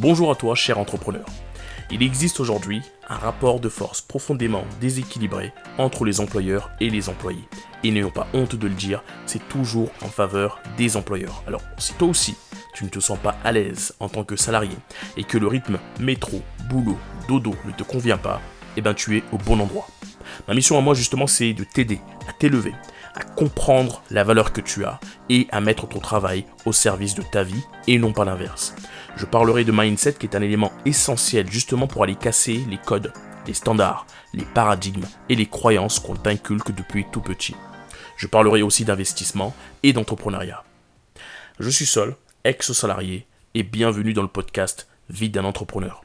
Bonjour à toi, cher entrepreneur. Il existe aujourd'hui un rapport de force profondément déséquilibré entre les employeurs et les employés. Et n'ayons pas honte de le dire, c'est toujours en faveur des employeurs. Alors, si toi aussi, tu ne te sens pas à l'aise en tant que salarié et que le rythme métro, boulot, dodo ne te convient pas, eh ben tu es au bon endroit. Ma mission à moi justement c'est de t'aider à t'élever, à comprendre la valeur que tu as et à mettre ton travail au service de ta vie et non pas l'inverse. Je parlerai de mindset qui est un élément essentiel justement pour aller casser les codes, les standards, les paradigmes et les croyances qu'on t'inculque depuis tout petit. Je parlerai aussi d'investissement et d'entrepreneuriat. Je suis Sol, ex-salarié, et bienvenue dans le podcast Vie d'un entrepreneur.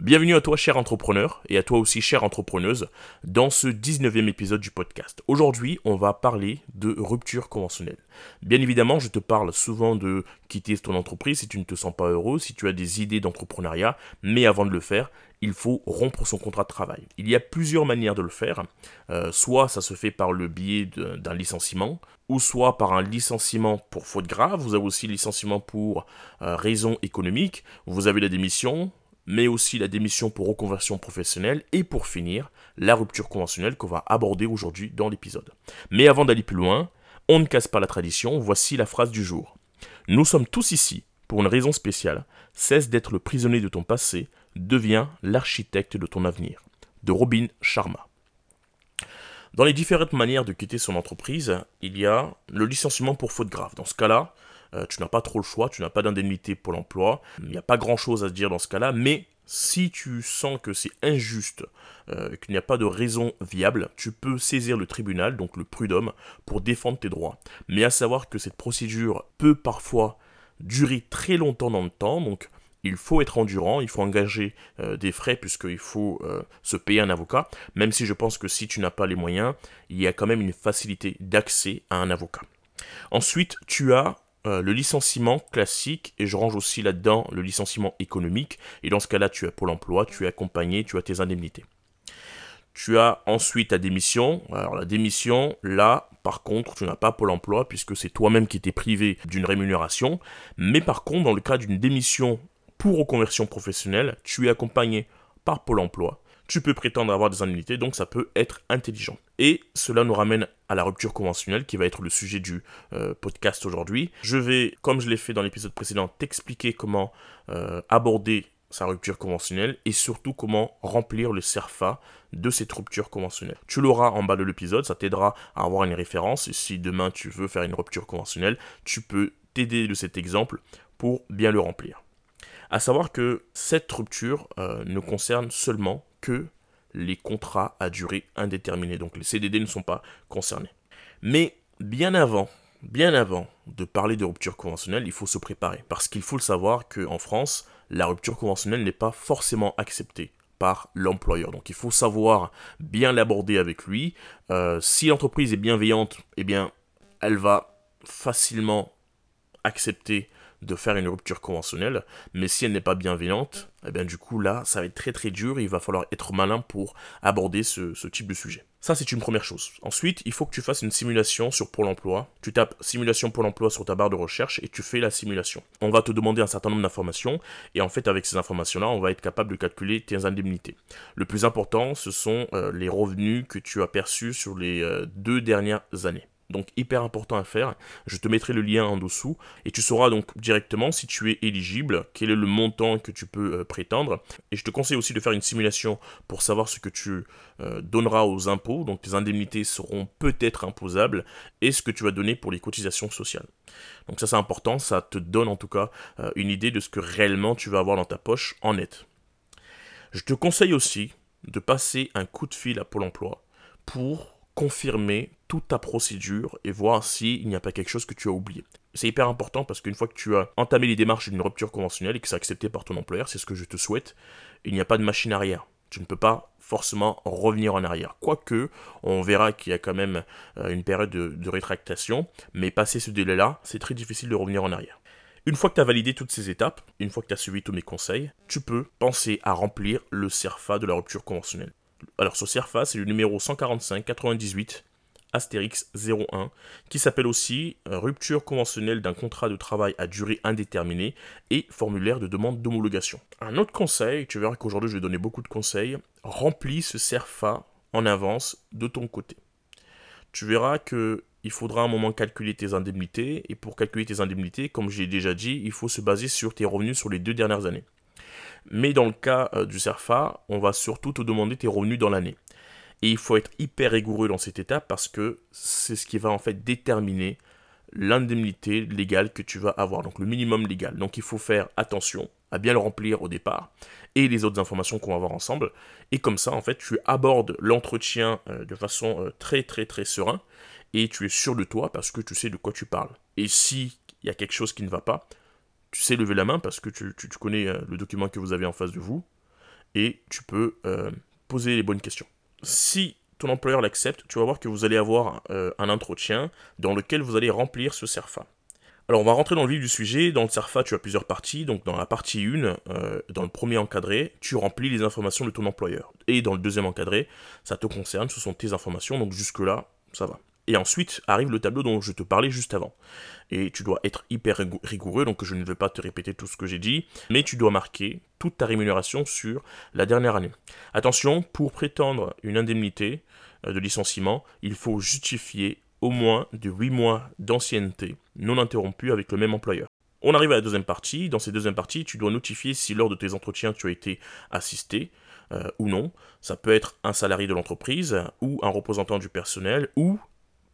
Bienvenue à toi, cher entrepreneur, et à toi aussi, chère entrepreneuse, dans ce 19e épisode du podcast. Aujourd'hui, on va parler de rupture conventionnelle. Bien évidemment, je te parle souvent de quitter ton entreprise si tu ne te sens pas heureux, si tu as des idées d'entrepreneuriat, mais avant de le faire, il faut rompre son contrat de travail. Il y a plusieurs manières de le faire. Euh, soit ça se fait par le biais d'un licenciement, ou soit par un licenciement pour faute grave. Vous avez aussi licenciement pour euh, raison économique. Vous avez la démission, mais aussi la démission pour reconversion professionnelle et pour finir, la rupture conventionnelle qu'on va aborder aujourd'hui dans l'épisode. Mais avant d'aller plus loin, on ne casse pas la tradition, voici la phrase du jour. Nous sommes tous ici pour une raison spéciale. Cesse d'être le prisonnier de ton passé, deviens l'architecte de ton avenir. De Robin Sharma. Dans les différentes manières de quitter son entreprise, il y a le licenciement pour faute grave. Dans ce cas-là, euh, tu n'as pas trop le choix, tu n'as pas d'indemnité pour l'emploi, il n'y a pas grand-chose à se dire dans ce cas-là, mais si tu sens que c'est injuste, euh, qu'il n'y a pas de raison viable, tu peux saisir le tribunal, donc le prud'homme, pour défendre tes droits. Mais à savoir que cette procédure peut parfois durer très longtemps dans le temps, donc il faut être endurant, il faut engager euh, des frais puisqu'il faut se payer un avocat, même si je pense que si tu n'as pas les moyens, il y a quand même une facilité d'accès à un avocat. Ensuite, tu as euh, le licenciement classique, et je range aussi là-dedans le licenciement économique, et dans ce cas-là, tu as Pôle emploi, tu es accompagné, tu as tes indemnités. Tu as ensuite ta démission. Alors la démission, là, par contre, tu n'as pas Pôle emploi, puisque c'est toi-même qui étais privé d'une rémunération. Mais par contre, dans le cas d'une démission pour reconversion professionnelle, tu es accompagné par Pôle emploi tu peux prétendre avoir des indemnités, donc ça peut être intelligent. Et cela nous ramène à la rupture conventionnelle qui va être le sujet du euh, podcast aujourd'hui. Je vais, comme je l'ai fait dans l'épisode précédent, t'expliquer comment euh, aborder sa rupture conventionnelle et surtout comment remplir le CERFA de cette rupture conventionnelle. Tu l'auras en bas de l'épisode, ça t'aidera à avoir une référence et si demain tu veux faire une rupture conventionnelle, tu peux t'aider de cet exemple pour bien le remplir. À savoir que cette rupture euh, ne concerne seulement que les contrats à durée indéterminée. Donc les CDD ne sont pas concernés. Mais bien avant, bien avant de parler de rupture conventionnelle, il faut se préparer. Parce qu'il faut le savoir qu'en France, la rupture conventionnelle n'est pas forcément acceptée par l'employeur. Donc il faut savoir bien l'aborder avec lui. Euh, si l'entreprise est bienveillante, eh bien, elle va facilement accepter de faire une rupture conventionnelle, mais si elle n'est pas bienveillante, eh bien du coup là, ça va être très très dur et il va falloir être malin pour aborder ce, type de sujet. Ça, c'est une première chose. Ensuite, il faut que tu fasses une simulation sur Pôle emploi. Tu tapes simulation Pôle emploi sur ta barre de recherche et tu fais la simulation. On va te demander un certain nombre d'informations et en fait, avec ces informations-là, on va être capable de calculer tes indemnités. Le plus important, ce sont euh, les revenus que tu as perçus sur les euh, deux dernières années donc hyper important à faire. Je te mettrai le lien en dessous et tu sauras donc directement si tu es éligible, quel est le montant que tu peux euh, prétendre. Et je te conseille aussi de faire une simulation pour savoir ce que tu euh, donneras aux impôts, donc tes indemnités seront peut-être imposables, et ce que tu vas donner pour les cotisations sociales. Donc ça c'est important, ça te donne en tout cas euh, une idée de ce que réellement tu vas avoir dans ta poche en net. Je te conseille aussi de passer un coup de fil à Pôle Emploi pour confirmer toute ta procédure et voir s'il n'y a pas quelque chose que tu as oublié. C'est hyper important parce qu'une fois que tu as entamé les démarches d'une rupture conventionnelle et que c'est accepté par ton employeur, c'est ce que je te souhaite, il n'y a pas de machine arrière. Tu ne peux pas forcément revenir en arrière. Quoique, on verra qu'il y a quand même euh, une période de, de rétractation, mais passé ce délai-là, c'est très difficile de revenir en arrière. Une fois que tu as validé toutes ces étapes, une fois que tu as suivi tous mes conseils, tu peux penser à remplir le CERFA de la rupture conventionnelle. Alors ce CERFA, c'est le numéro 145 98 Astérix 01, qui s'appelle aussi euh, rupture conventionnelle d'un contrat de travail à durée indéterminée et formulaire de demande d'homologation. Un autre conseil, tu verras qu'aujourd'hui je vais donner beaucoup de conseils, remplis ce CERFA en avance de ton côté. Tu verras que il faudra un moment calculer tes indemnités et pour calculer tes indemnités, comme j'ai déjà dit, il faut se baser sur tes revenus sur les deux dernières années. Mais dans le cas euh, du CERFA, on va surtout te demander tes revenus dans l'année. Et il faut être hyper rigoureux dans cette étape parce que c'est ce qui va en fait déterminer l'indemnité légale que tu vas avoir, donc le minimum légal. Donc il faut faire attention à bien le remplir au départ et les autres informations qu'on va voir ensemble. Et comme ça, en fait, tu abordes l'entretien euh, de façon euh, très très très serein et tu es sûr de toi parce que tu sais de quoi tu parles. Et s'il y a quelque chose qui ne va pas, tu sais lever la main parce que tu, connais euh, le document que vous avez en face de vous et tu peux euh, poser les bonnes questions. Si ton employeur l'accepte, tu vas voir que vous allez avoir euh, un entretien dans lequel vous allez remplir ce CERFA. Alors on va rentrer dans le vif du sujet. Dans le CERFA, tu as plusieurs parties. Donc dans la partie 1, dans le premier encadré, tu remplis les informations de ton employeur. Et dans le deuxième encadré, ça te concerne, ce sont tes informations. Donc jusque-là, ça va. Et ensuite arrive le tableau dont je te parlais juste avant. Et tu dois être hyper rigoureux, donc je ne vais pas te répéter tout ce que j'ai dit, mais tu dois marquer toute ta rémunération sur la dernière année. Attention, pour prétendre une indemnité euh, de licenciement, il faut justifier au moins de 8 mois d'ancienneté non interrompue avec le même employeur. On arrive à la deuxième partie. Dans cette deuxième partie, tu dois notifier si lors de tes entretiens tu as été assisté euh, ou non. Ça peut être un salarié de l'entreprise ou un représentant du personnel ou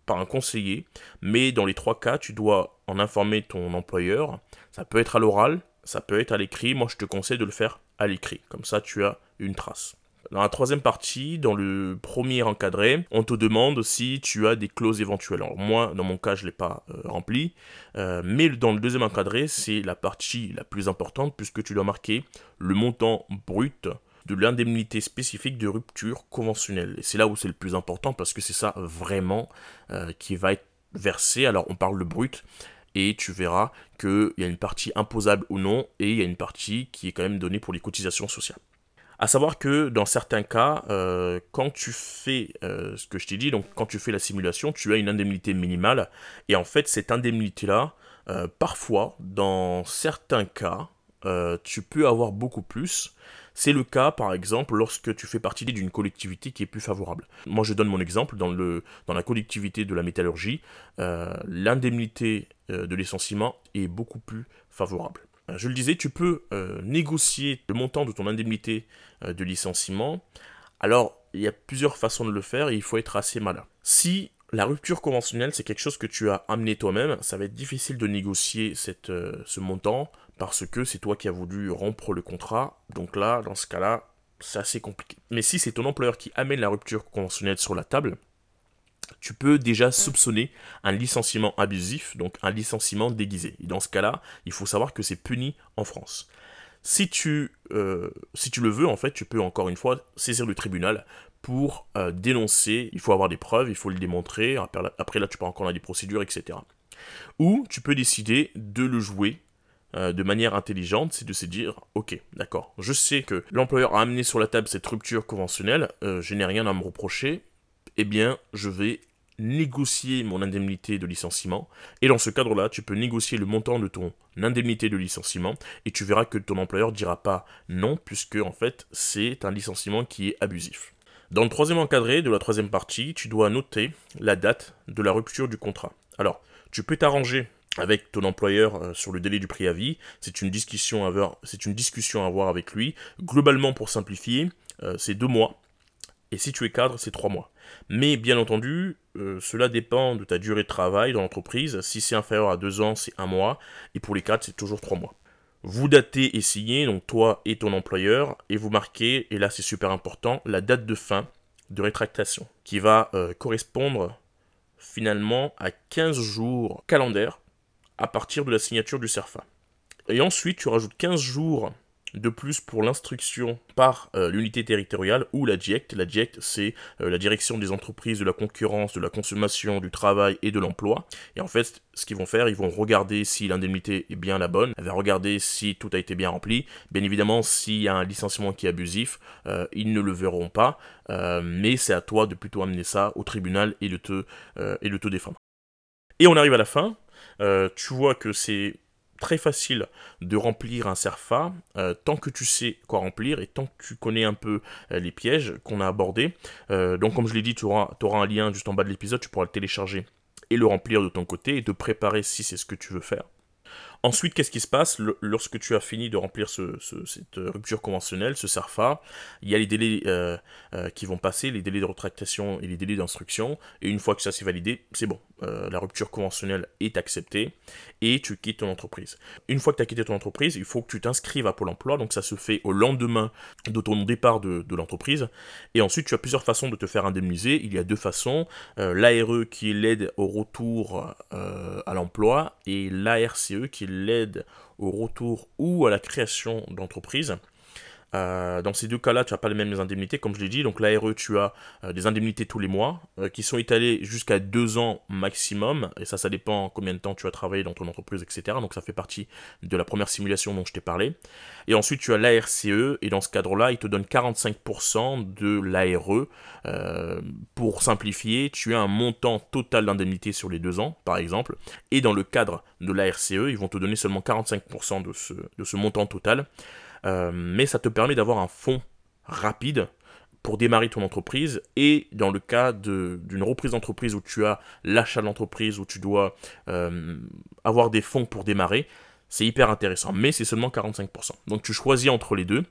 par un conseiller, mais dans les trois cas, tu dois en informer ton employeur. Ça peut être à l'oral, ça peut être à l'écrit. Moi, je te conseille de le faire à l'écrit. Comme ça, tu as une trace. Dans la troisième partie, dans le premier encadré, on te demande si tu as des clauses éventuelles. Moi, dans mon cas, je ne l'ai pas euh, rempli. Euh, mais dans le deuxième encadré, c'est la partie la plus importante puisque tu dois marquer le montant brut de l'indemnité spécifique de rupture conventionnelle. Et c'est là où c'est le plus important parce que c'est ça vraiment euh, qui va être versé. Alors on parle de brut et tu verras qu'il y a une partie imposable ou non et il y a une partie qui est quand même donnée pour les cotisations sociales. À savoir que dans certains cas, euh, quand tu fais euh, ce que je t'ai dit, donc quand tu fais la simulation, tu as une indemnité minimale. Et en fait, cette indemnité-là, parfois, dans certains cas, tu peux avoir beaucoup plus. C'est le cas, par exemple, lorsque tu fais partie d'une collectivité qui est plus favorable. Moi, je donne mon exemple. Dans, le, dans la collectivité de la métallurgie, euh, l'indemnité euh, de licenciement est beaucoup plus favorable. Euh, je le disais, tu peux négocier le montant de ton indemnité de licenciement. Alors, il y a plusieurs façons de le faire et il faut être assez malin. Si la rupture conventionnelle, c'est quelque chose que tu as amené toi-même, ça va être difficile de négocier cette, ce montant parce que c'est toi qui as voulu rompre le contrat. Donc là, dans ce cas-là, c'est assez compliqué. Mais si c'est ton employeur qui amène la rupture conventionnelle sur la table, tu peux déjà soupçonner un licenciement abusif, donc un licenciement déguisé. Et dans ce cas-là, il faut savoir que c'est puni en France. Si tu, euh, si tu le veux, en fait, tu peux encore une fois saisir le tribunal pour euh, dénoncer. Il faut avoir des preuves, il faut le démontrer. Après, là, tu peux encore dans des procédures, etc. Ou tu peux décider de le jouer euh, de manière intelligente, c'est de se dire, ok, d'accord, je sais que l'employeur a amené sur la table cette rupture conventionnelle, euh, je n'ai rien à me reprocher, eh bien, je vais négocier mon indemnité de licenciement. Et dans ce cadre-là, tu peux négocier le montant de ton indemnité de licenciement et tu verras que ton employeur dira pas non, puisque en fait, c'est un licenciement qui est abusif. Dans le troisième encadré de la troisième partie, tu dois noter la date de la rupture du contrat. Alors, tu peux t'arranger avec ton employeur euh, sur le délai du préavis. C'est une discussion à avoir, c'est une discussion à avoir avec lui. Globalement, pour simplifier, euh, c'est deux mois. Et si tu es cadre, c'est trois mois. Mais bien entendu, euh, cela dépend de ta durée de travail dans l'entreprise. Si c'est inférieur à deux ans, c'est un mois. Et pour les cadres, c'est toujours trois mois. Vous datez et signez, donc toi et ton employeur, et vous marquez, et là c'est super important, la date de fin de rétractation, qui va correspondre finalement à 15 jours calendaires à partir de la signature du CERFA. Et ensuite, tu rajoutes 15 jours De plus, pour l'instruction par euh, l'unité territoriale ou la DIECT, la DIECT c'est euh, la direction des entreprises, de la concurrence, de la consommation, du travail et de l'emploi. Et en fait, ce qu'ils vont faire, ils vont regarder si l'indemnité est bien la bonne, elle va regarder si tout a été bien rempli. Bien évidemment, s'il y a un licenciement qui est abusif, euh, ils ne le verront pas, mais c'est à toi de plutôt amener ça au tribunal et de te défendre. Et on arrive à la fin. Tu vois que c'est très facile de remplir un SERFA euh, tant que tu sais quoi remplir et tant que tu connais un peu euh, les pièges qu'on a abordés. Euh, donc comme je l'ai dit, tu auras, auras, un lien juste en bas de l'épisode, tu pourras le télécharger et le remplir de ton côté et te préparer si c'est ce que tu veux faire. Ensuite, qu'est-ce qui se passe lorsque tu as fini de remplir cette rupture conventionnelle, ce SARFA Il y a les délais euh, euh, qui vont passer, les délais de retractation et les délais d'instruction. Et une fois que ça s'est validé, c'est bon. Euh, la rupture conventionnelle est acceptée et tu quittes ton entreprise. Une fois que tu as quitté ton entreprise, il faut que tu t'inscrives à Pôle emploi. Donc ça se fait au lendemain de ton départ de, l'entreprise. Et ensuite, tu as plusieurs façons de te faire indemniser. Il y a deux façons. L'ARE qui est l'aide au retour à l'emploi et l'ARCE qui est l'aide au retour ou à la création d'entreprise. Euh, dans ces deux cas-là, tu n'as pas les mêmes indemnités, comme je l'ai dit. Donc l'ARE, tu as euh, des indemnités tous les mois, euh, qui sont étalées jusqu'à deux ans maximum. Et ça, ça dépend combien de temps tu as travaillé dans ton entreprise, etc. Donc ça fait partie de la première simulation dont je t'ai parlé. Et ensuite, tu as l'ARCE, et dans ce cadre-là, il te donne 45% de l'ARE. pour simplifier, tu as un montant total d'indemnité sur les deux ans, par exemple. Et dans le cadre de l'ARCE, ils vont te donner seulement 45% de ce, de ce montant total. Euh, mais ça te permet d'avoir un fonds rapide pour démarrer ton entreprise et dans le cas d'une reprise d'entreprise où tu as l'achat de l'entreprise, où tu dois euh, avoir des fonds pour démarrer, c'est hyper intéressant, mais c'est seulement 45%. Donc tu choisis entre les deux.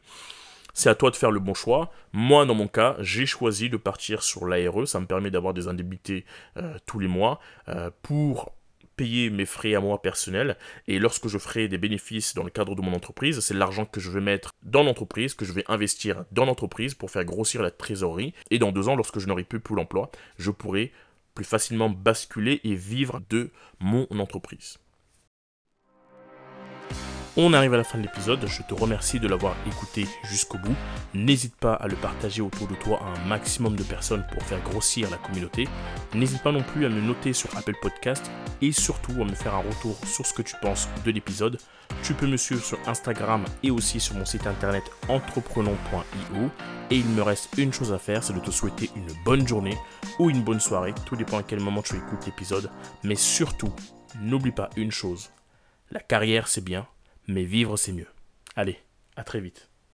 C'est à toi de faire le bon choix. Moi, dans mon cas, j'ai choisi de partir sur l'ARE. Ça me permet d'avoir des indemnités euh, tous les mois pour payer mes frais à moi personnels et lorsque je ferai des bénéfices dans le cadre de mon entreprise, c'est l'argent que je vais mettre dans l'entreprise, que je vais investir dans l'entreprise pour faire grossir la trésorerie et dans deux ans, lorsque je n'aurai plus pour l'emploi, je pourrai plus facilement basculer et vivre de mon entreprise. On arrive à la fin de l'épisode, je te remercie de l'avoir écouté jusqu'au bout. N'hésite pas à le partager autour de toi à un maximum de personnes pour faire grossir la communauté. N'hésite pas non plus à me noter sur Apple Podcast et surtout à me faire un retour sur ce que tu penses de l'épisode. Tu peux me suivre sur Instagram et aussi sur mon site internet entreprenons.io. Et il me reste une chose à faire, c'est de te souhaiter une bonne journée ou une bonne soirée, tout dépend à quel moment tu écoutes l'épisode. Mais surtout, n'oublie pas une chose, la carrière c'est bien, mais vivre c'est mieux. Allez, à très vite.